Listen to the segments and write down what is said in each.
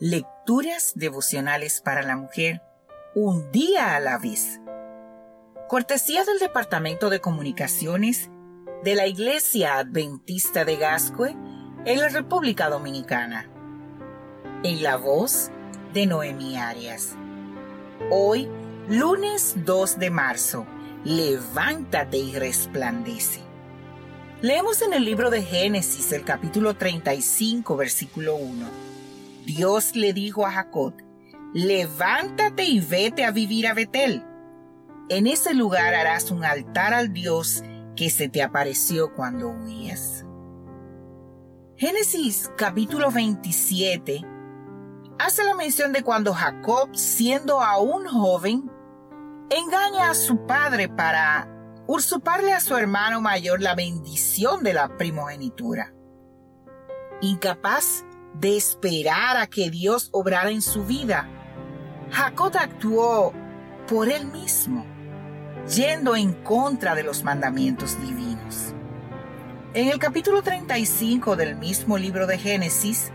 Lecturas devocionales para la mujer, un día a la vez. Cortesía del Departamento de Comunicaciones de la Iglesia Adventista de Gascue en la República Dominicana. En la voz de Noemi Arias. Hoy, lunes 2 de marzo, levántate y resplandece. Leemos en el libro de Génesis el capítulo 35, versículo 1 Dios le dijo a Jacob, levántate y vete a vivir a Betel. En ese lugar harás un altar al Dios que se te apareció cuando huías. Génesis capítulo 27 hace la mención de cuando Jacob, siendo aún joven, engaña a su padre para usurparle a su hermano mayor la bendición de la primogenitura. Incapaz de esperar a que Dios obrara en su vida, Jacob actuó por él mismo, yendo en contra de los mandamientos divinos. En el capítulo 35 del mismo libro de Génesis,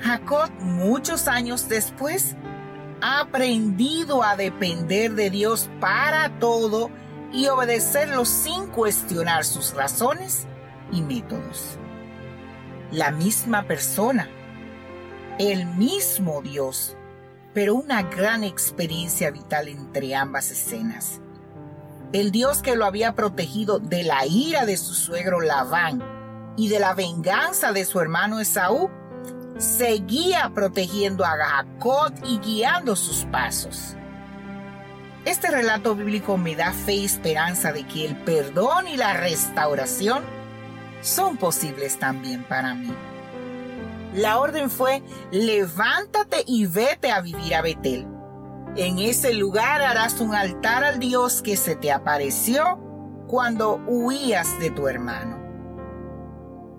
Jacob, muchos años después, ha aprendido a depender de Dios para todo y obedecerlo sin cuestionar sus razones y métodos. La misma persona el mismo Dios, pero una gran experiencia vital entre ambas escenas. El Dios que lo había protegido de la ira de su suegro Labán y de la venganza de su hermano Esaú, seguía protegiendo a Jacob y guiando sus pasos. Este relato bíblico me da fe y esperanza de que el perdón y la restauración son posibles también para mí. La orden fue, levántate y vete a vivir a Betel. En ese lugar harás un altar al Dios que se te apareció cuando huías de tu hermano.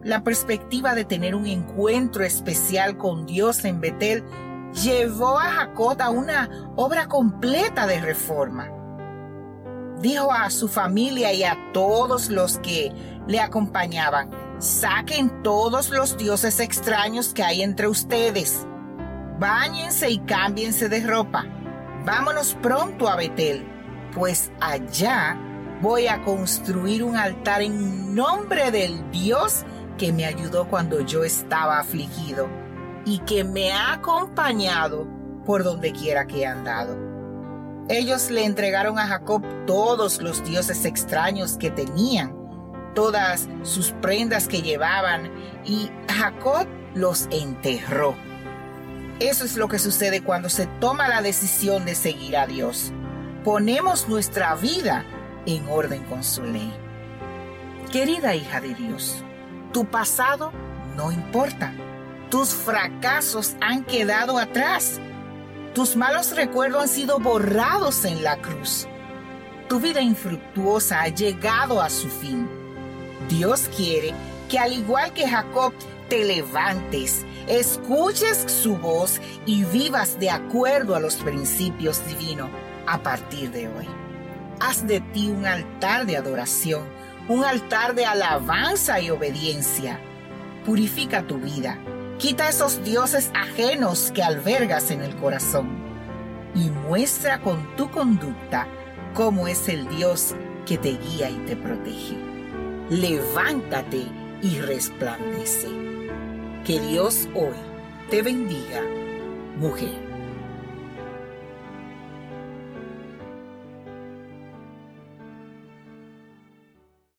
La perspectiva de tener un encuentro especial con Dios en Betel llevó a Jacob a una obra completa de reforma. Dijo a su familia y a todos los que le acompañaban, Saquen todos los dioses extraños que hay entre ustedes. Báñense y cámbiense de ropa. Vámonos pronto a Betel, pues allá voy a construir un altar en nombre del Dios que me ayudó cuando yo estaba afligido y que me ha acompañado por donde quiera que he andado. Ellos le entregaron a Jacob todos los dioses extraños que tenían todas sus prendas que llevaban y Jacob los enterró. Eso es lo que sucede cuando se toma la decisión de seguir a Dios. Ponemos nuestra vida en orden con su ley. Querida hija de Dios, tu pasado no importa. Tus fracasos han quedado atrás. Tus malos recuerdos han sido borrados en la cruz. Tu vida infructuosa ha llegado a su fin Dios quiere que al igual que Jacob te levantes, escuches su voz y vivas de acuerdo a los principios divinos a partir de hoy. Haz de ti un altar de adoración, un altar de alabanza y obediencia. Purifica tu vida, quita esos dioses ajenos que albergas en el corazón y muestra con tu conducta cómo es el Dios que te guía y te protege levántate y resplandece. Que Dios hoy te bendiga, mujer.